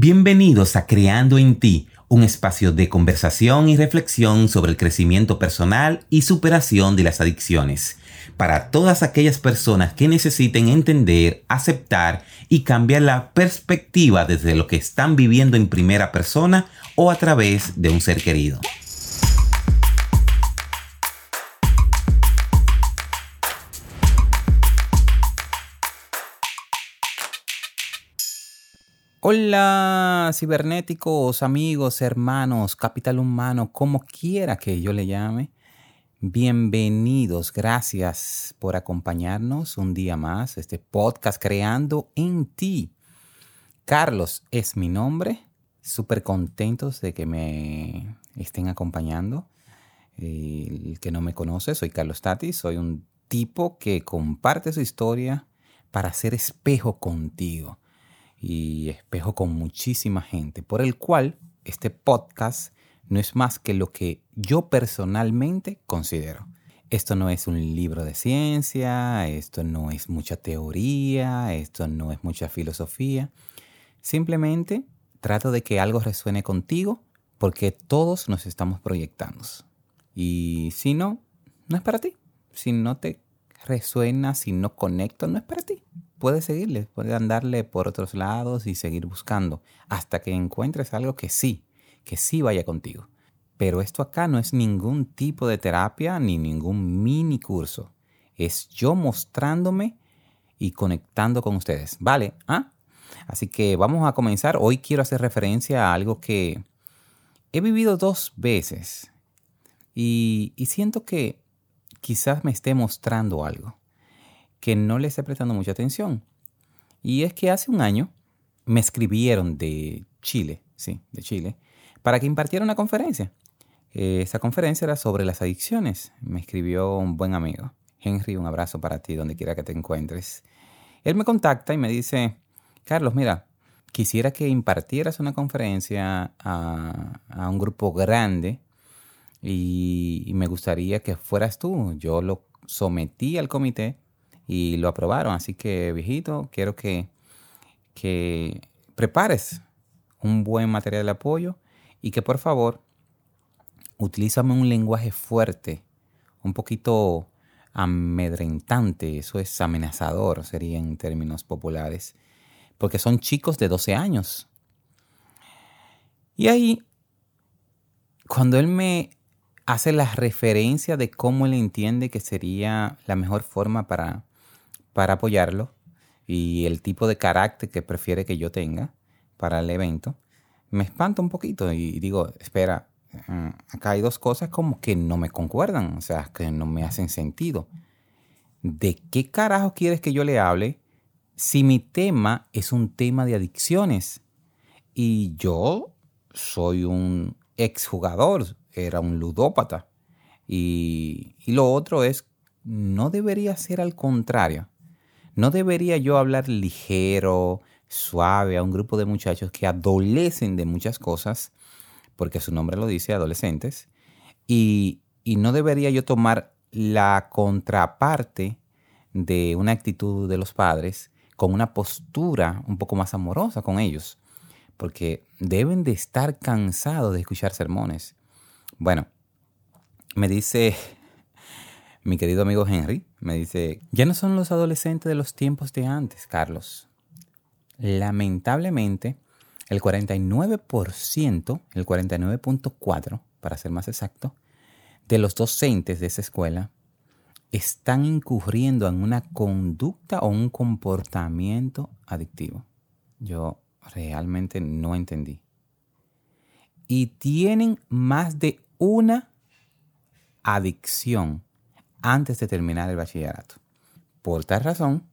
Bienvenidos a Creando en ti, un espacio de conversación y reflexión sobre el crecimiento personal y superación de las adicciones, para todas aquellas personas que necesiten entender, aceptar y cambiar la perspectiva desde lo que están viviendo en primera persona o a través de un ser querido. Hola, cibernéticos, amigos, hermanos, capital humano, como quiera que yo le llame. Bienvenidos, gracias por acompañarnos un día más, este podcast Creando en ti. Carlos es mi nombre, súper contentos de que me estén acompañando. El que no me conoce, soy Carlos Tati, soy un tipo que comparte su historia para ser espejo contigo y espejo con muchísima gente, por el cual este podcast no es más que lo que yo personalmente considero. Esto no es un libro de ciencia, esto no es mucha teoría, esto no es mucha filosofía. Simplemente trato de que algo resuene contigo porque todos nos estamos proyectando. Y si no, no es para ti. Si no te resuena, si no conecto, no es para ti puedes seguirle, puedes andarle por otros lados y seguir buscando hasta que encuentres algo que sí, que sí vaya contigo. Pero esto acá no es ningún tipo de terapia ni ningún mini curso. Es yo mostrándome y conectando con ustedes. ¿Vale? ¿Ah? Así que vamos a comenzar. Hoy quiero hacer referencia a algo que he vivido dos veces y, y siento que quizás me esté mostrando algo que no le esté prestando mucha atención. Y es que hace un año me escribieron de Chile, sí, de Chile, para que impartiera una conferencia. Eh, esa conferencia era sobre las adicciones. Me escribió un buen amigo. Henry, un abrazo para ti donde quiera que te encuentres. Él me contacta y me dice, Carlos, mira, quisiera que impartieras una conferencia a, un grupo grande y, y, me gustaría que fueras tú. Yo lo sometí al comité y lo aprobaron. Así que, viejito, quiero que, que prepares un buen material de apoyo y que por favor utilízame un lenguaje fuerte, un poquito amedrentante, eso es amenazador, sería en términos populares, porque son chicos de 12 años. Y ahí, cuando él me hace la referencia de cómo él entiende que sería la mejor forma para para apoyarlo y el tipo de carácter que prefiere que yo tenga para el evento, me espanta un poquito y digo, espera, mm, acá hay dos cosas como que no me concuerdan, o sea, que no me hacen sentido. ¿De qué carajo quieres que yo le hable si mi tema es un tema de adicciones? Y yo soy un exjugador, era un ludópata. Y, y lo otro es, no debería ser al contrario. ¿No debería yo hablar ligero, suave a un grupo de muchachos que adolecen de muchas cosas, porque su nombre lo dice, adolescentes, y, y no debería yo tomar la contraparte de una actitud de los padres con una postura un poco más amorosa con ellos, porque deben de estar cansados de escuchar sermones. Bueno, me dice mi querido amigo Henry me dice, ya no son los adolescentes de los tiempos de antes, Carlos. Lamentablemente, el 49%, el 49.4% para ser más exacto, de los docentes de esa escuela están incurriendo en una conducta o un comportamiento adictivo. Yo realmente no entendí. Y tienen más de una adicción antes de terminar el bachillerato. Por tal razón,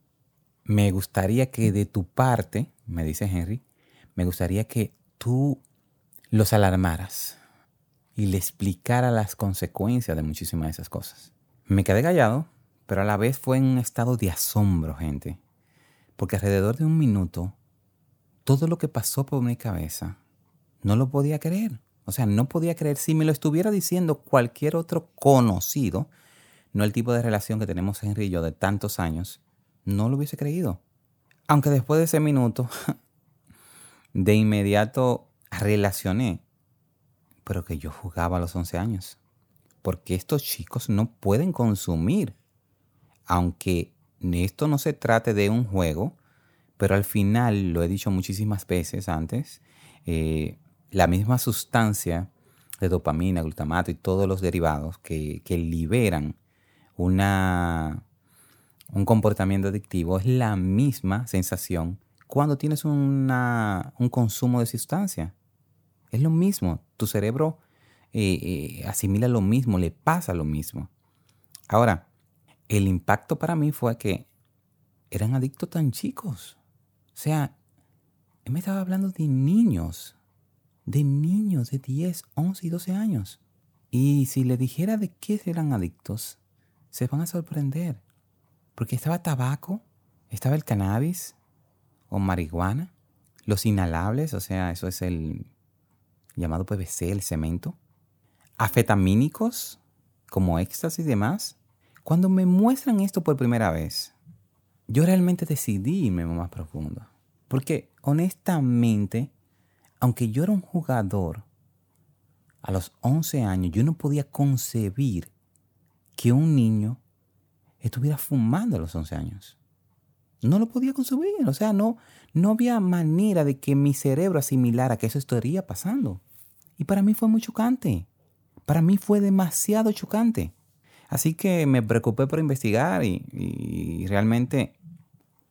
me gustaría que de tu parte, me dice Henry, me gustaría que tú los alarmaras y le explicara las consecuencias de muchísimas de esas cosas. Me quedé callado, pero a la vez fue en un estado de asombro, gente, porque alrededor de un minuto, todo lo que pasó por mi cabeza, no lo podía creer. O sea, no podía creer si me lo estuviera diciendo cualquier otro conocido, no el tipo de relación que tenemos Henry y yo de tantos años, no lo hubiese creído. Aunque después de ese minuto de inmediato relacioné, pero que yo jugaba a los 11 años. Porque estos chicos no pueden consumir, aunque esto no se trate de un juego, pero al final, lo he dicho muchísimas veces antes, eh, la misma sustancia de dopamina, glutamato y todos los derivados que, liberan una, un comportamiento adictivo es la misma sensación cuando tienes un consumo de sustancia. Es lo mismo. Tu cerebro eh, eh, asimila lo mismo, le pasa lo mismo. Ahora, el impacto para mí fue que eran adictos tan chicos. O sea, él me estaba hablando de niños, de niños de 10, 11 y 12 años. Y si le dijera de qué eran adictos, se van a sorprender. Porque estaba tabaco, estaba el cannabis o marihuana, los inhalables, o sea, eso es el llamado PVC, el cemento, afetamínicos como éxtasis y demás. Cuando me muestran esto por primera vez, yo realmente decidí irme más profundo. Porque honestamente, aunque yo era un jugador, a los 11 años yo no podía concebir que un niño estuviera fumando a los 11 años. No lo podía concebir, o sea, no, no había manera de que mi cerebro asimilara que eso estaría pasando. Y para mí fue muy chocante. Para mí fue demasiado chocante. Así que me preocupé por investigar y, realmente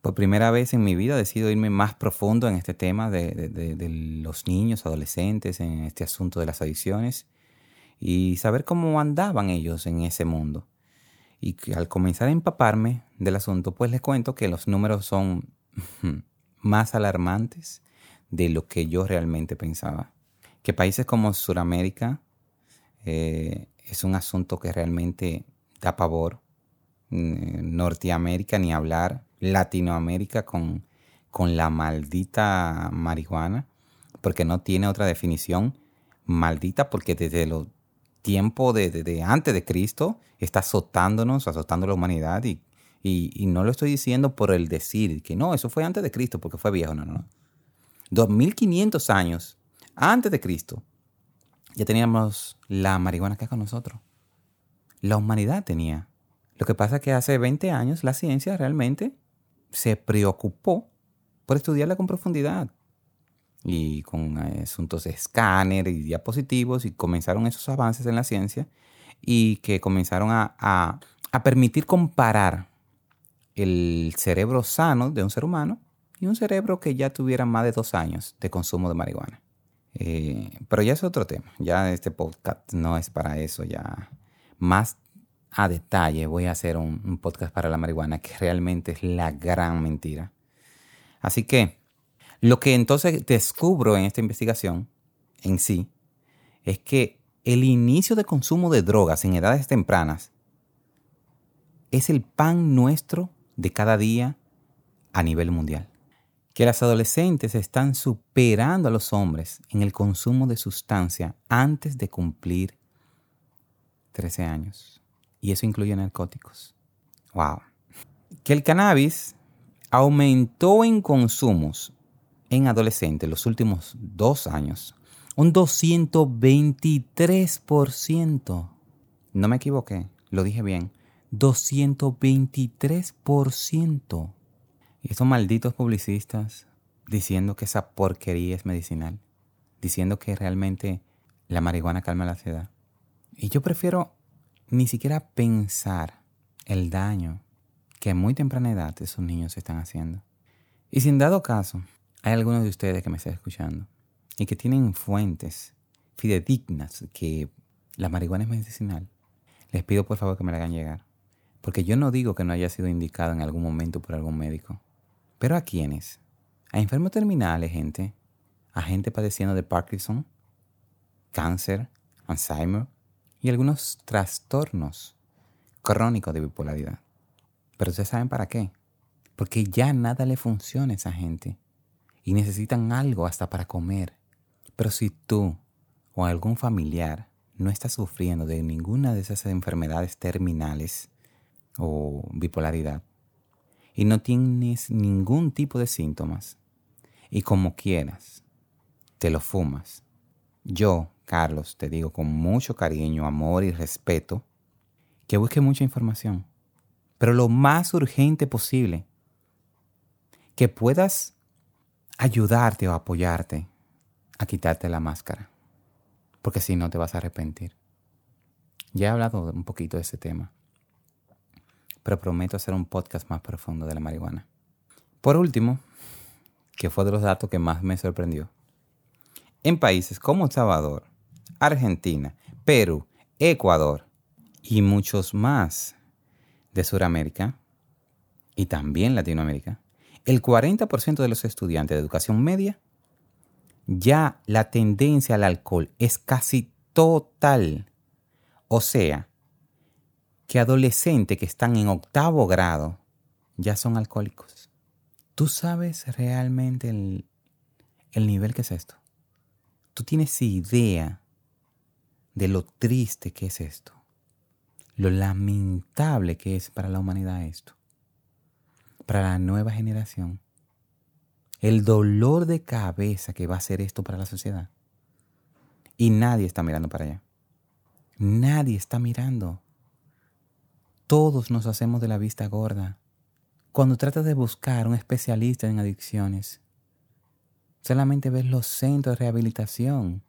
por primera vez en mi vida decido irme más profundo en este tema de, los niños, adolescentes, en este asunto de las adicciones y saber cómo andaban ellos en ese mundo. Y al comenzar a empaparme del asunto, pues les cuento que los números son más alarmantes de lo que yo realmente pensaba. Que países como Sudamérica eh, es un asunto que realmente da pavor. Mm, Norteamérica ni hablar. Latinoamérica con, con la maldita marihuana, porque no tiene otra definición. Maldita porque desde los tiempos de, antes de Cristo está azotándonos, azotando la humanidad y, y, no lo estoy diciendo por el decir que no, eso fue antes de Cristo porque fue viejo, no, no, no. 2500 años antes de Cristo ya teníamos la marihuana acá con nosotros. La humanidad tenía. Lo que pasa es que hace 20 años la ciencia realmente se preocupó por estudiarla con profundidad y con eh, asuntos de escáner y diapositivos y comenzaron esos avances en la ciencia y que comenzaron a, permitir comparar el cerebro sano de un ser humano y un cerebro que ya tuviera más de dos años de consumo de marihuana. Eh, pero ya es otro tema, ya este podcast no es para eso, ya más a detalle voy a hacer un, podcast para la marihuana, que realmente es la gran mentira. Así que lo que entonces descubro en esta investigación en sí es que el inicio de consumo de drogas en edades tempranas es el pan nuestro de cada día a nivel mundial. Que las adolescentes están superando a los hombres en el consumo de sustancia antes de cumplir 13 años y eso incluye narcóticos. Wow. Que el cannabis aumentó en consumos en adolescentes los últimos dos años un 223%. No me equivoqué, lo dije bien. 223%. Y estos malditos publicistas diciendo que esa porquería es medicinal, diciendo que realmente la marihuana calma la ansiedad. Y yo prefiero ni siquiera pensar el daño que a muy temprana edad esos niños están haciendo. Y si en dado caso hay algunos de ustedes que me están escuchando y que tienen fuentes fidedignas que la marihuana es medicinal, les pido por favor que me la hagan llegar. Porque yo no digo que no haya sido indicado en algún momento por algún médico. Pero ¿a quiénes? A enfermos terminales, gente. A gente padeciendo de Parkinson, cáncer, Alzheimer, y algunos trastornos crónicos de bipolaridad. Pero ustedes saben para qué. Porque ya nada le funciona a esa gente y necesitan algo hasta para comer. Pero si tú o algún familiar no está sufriendo de ninguna de esas enfermedades terminales o bipolaridad y no tienes ningún tipo de síntomas y como quieras te lo fumas. Yo, Carlos, te digo con mucho cariño, amor y respeto que busques mucha información, pero lo más urgente posible, que puedas ayudarte o apoyarte a quitarte la máscara, porque si no te vas a arrepentir. Ya he hablado un poquito de ese tema, pero prometo hacer un podcast más profundo de la marihuana. Por último, que fue de los datos que más me sorprendió, en países como Salvador, Argentina, Perú, Ecuador y muchos más de Sudamérica y también Latinoamérica, el 40% de los estudiantes de educación media ya la tendencia al alcohol es casi total. O sea, que adolescentes que están en octavo grado ya son alcohólicos. ¿Tú sabes realmente el, el nivel que es esto? ¿Tú tienes idea de lo triste que es esto? Lo lamentable que es para la humanidad esto. Para la nueva generación el dolor de cabeza que va a ser esto para la sociedad. Y nadie está mirando para allá. Nadie está mirando. Todos nos hacemos de la vista gorda. Cuando tratas de buscar un especialista en adicciones, solamente ves los centros de rehabilitación.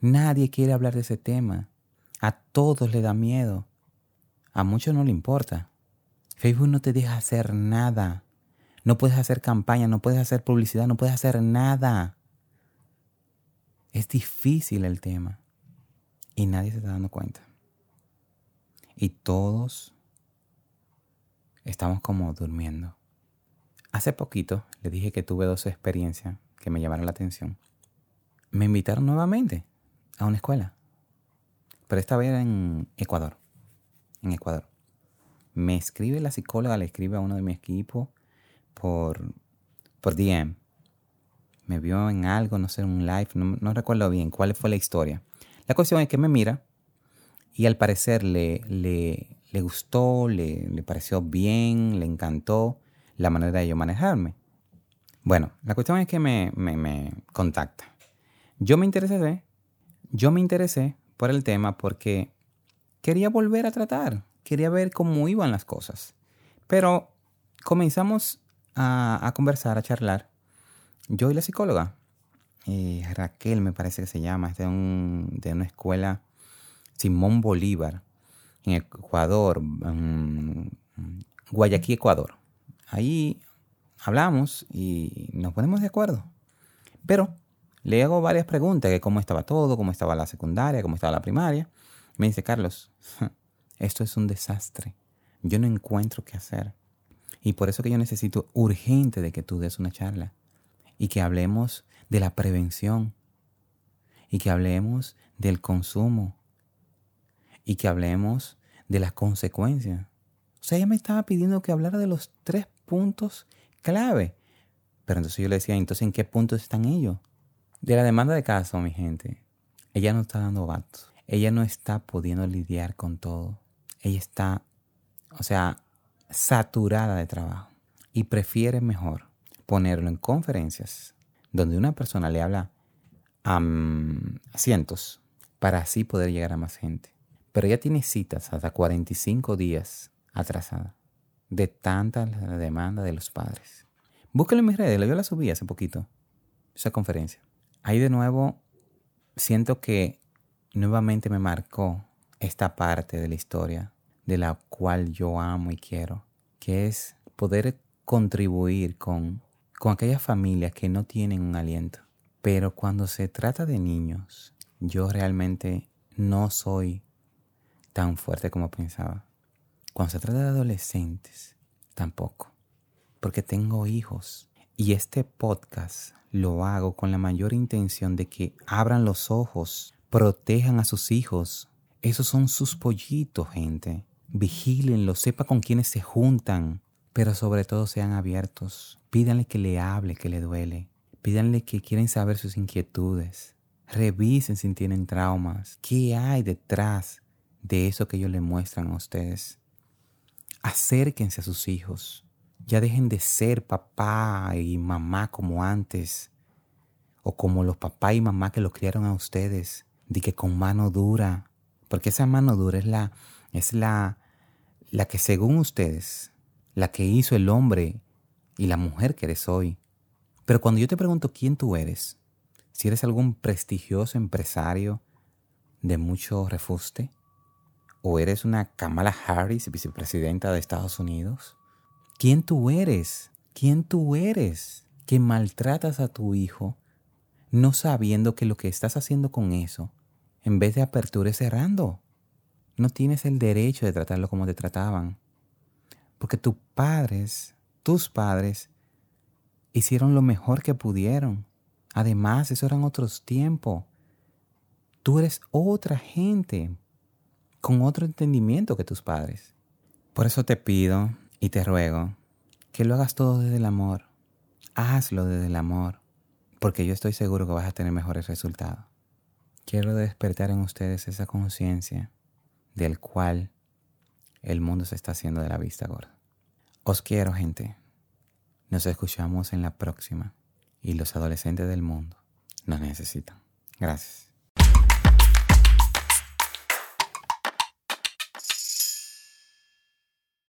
Nadie quiere hablar de ese tema. A todos le da miedo. A muchos no le importa. Facebook no te deja hacer nada. No puedes hacer campaña, no puedes hacer publicidad, no puedes hacer nada. Es difícil el tema. Y nadie se está dando cuenta. Y todos estamos como durmiendo. Hace poquito le dije que tuve dos experiencias que me llamaron la atención. Me invitaron nuevamente a una escuela. Pero esta vez en Ecuador. En Ecuador. Me escribe la psicóloga, le escribe a uno de mi equipo por, por DM. Me vio en algo, no sé, en un live, no, recuerdo bien cuál fue la historia. La cuestión es que me mira y al parecer le, le, le gustó, le, le, pareció bien, le encantó la manera de yo manejarme. Bueno, la cuestión es que me, me, me contacta. Yo me interesé, yo me interesé por el tema porque quería volver a tratar, quería ver cómo iban las cosas. Pero comenzamos a, conversar, a charlar. Yo y la psicóloga, eh, Raquel me parece que se llama, es de, un, de una escuela Simón Bolívar, en Ecuador, Guayaquil, Ecuador. Ahí hablamos y nos ponemos de acuerdo. Pero le hago varias preguntas, que cómo estaba todo, cómo estaba la secundaria, cómo estaba la primaria. Me dice, Carlos, esto es un desastre. Yo no encuentro qué hacer. Y por eso que yo necesito urgente de que tú des una charla y que hablemos de la prevención y que hablemos del consumo y que hablemos de las consecuencias. O sea, ella me estaba pidiendo que hablara de los tres puntos clave. Pero entonces yo le decía, entonces, ¿en qué puntos están ellos? De la demanda de caso, mi gente, ella no está dando vatos. Ella no está pudiendo lidiar con todo. Ella está, o sea, saturada de trabajo y prefiere mejor ponerlo en conferencias donde una persona le habla a, cientos para así poder llegar a más gente. Pero ella tiene citas hasta 45 días atrasada de tanta demanda de los padres. Búsquelo en mis redes, yo la subí hace poquito, esa conferencia. Ahí de nuevo siento que nuevamente me marcó esta parte de la historia de la cual yo amo y quiero, que es poder contribuir con, con aquellas familias que no tienen un aliento. Pero cuando se trata de niños, yo realmente no soy tan fuerte como pensaba. Cuando se trata de adolescentes, tampoco. Porque tengo hijos. Y este podcast lo hago con la mayor intención de que abran los ojos, protejan a sus hijos. Esos son sus pollitos, gente vigílenlo, sepa con quiénes se juntan, pero sobre todo sean abiertos. Pídanle que le hable, que le duele. Pídanle que quieren saber sus inquietudes. Revisen si tienen traumas. ¿Qué hay detrás de eso que ellos le muestran a ustedes? Acérquense a sus hijos. Ya dejen de ser papá y mamá como antes. o como los papás y mamá que los criaron a ustedes, de que con mano dura, porque esa mano dura es la, es la, la que según ustedes, la que hizo el hombre y la mujer que eres hoy. Pero cuando yo te pregunto quién tú eres, si eres algún prestigioso empresario de mucho refuste, o eres una Kamala Harris, vicepresidenta de Estados Unidos, ¿quién tú eres? ¿Quién tú eres que maltratas a tu hijo no sabiendo que lo que estás haciendo con eso, en vez de apertura es cerrando? No tienes el derecho de tratarlo como te trataban. Porque tus padres, tus padres, hicieron lo mejor que pudieron. Además, esos eran otros tiempos. Tú eres otra gente, con otro entendimiento que tus padres. Por eso te pido y te ruego que lo hagas todo desde el amor. Hazlo desde el amor, porque yo estoy seguro que vas a tener mejores resultados. Quiero despertar en ustedes esa conciencia del cual el mundo se está haciendo de la vista gorda. Os quiero, gente. Nos escuchamos en la próxima y los adolescentes del mundo nos necesitan. Gracias.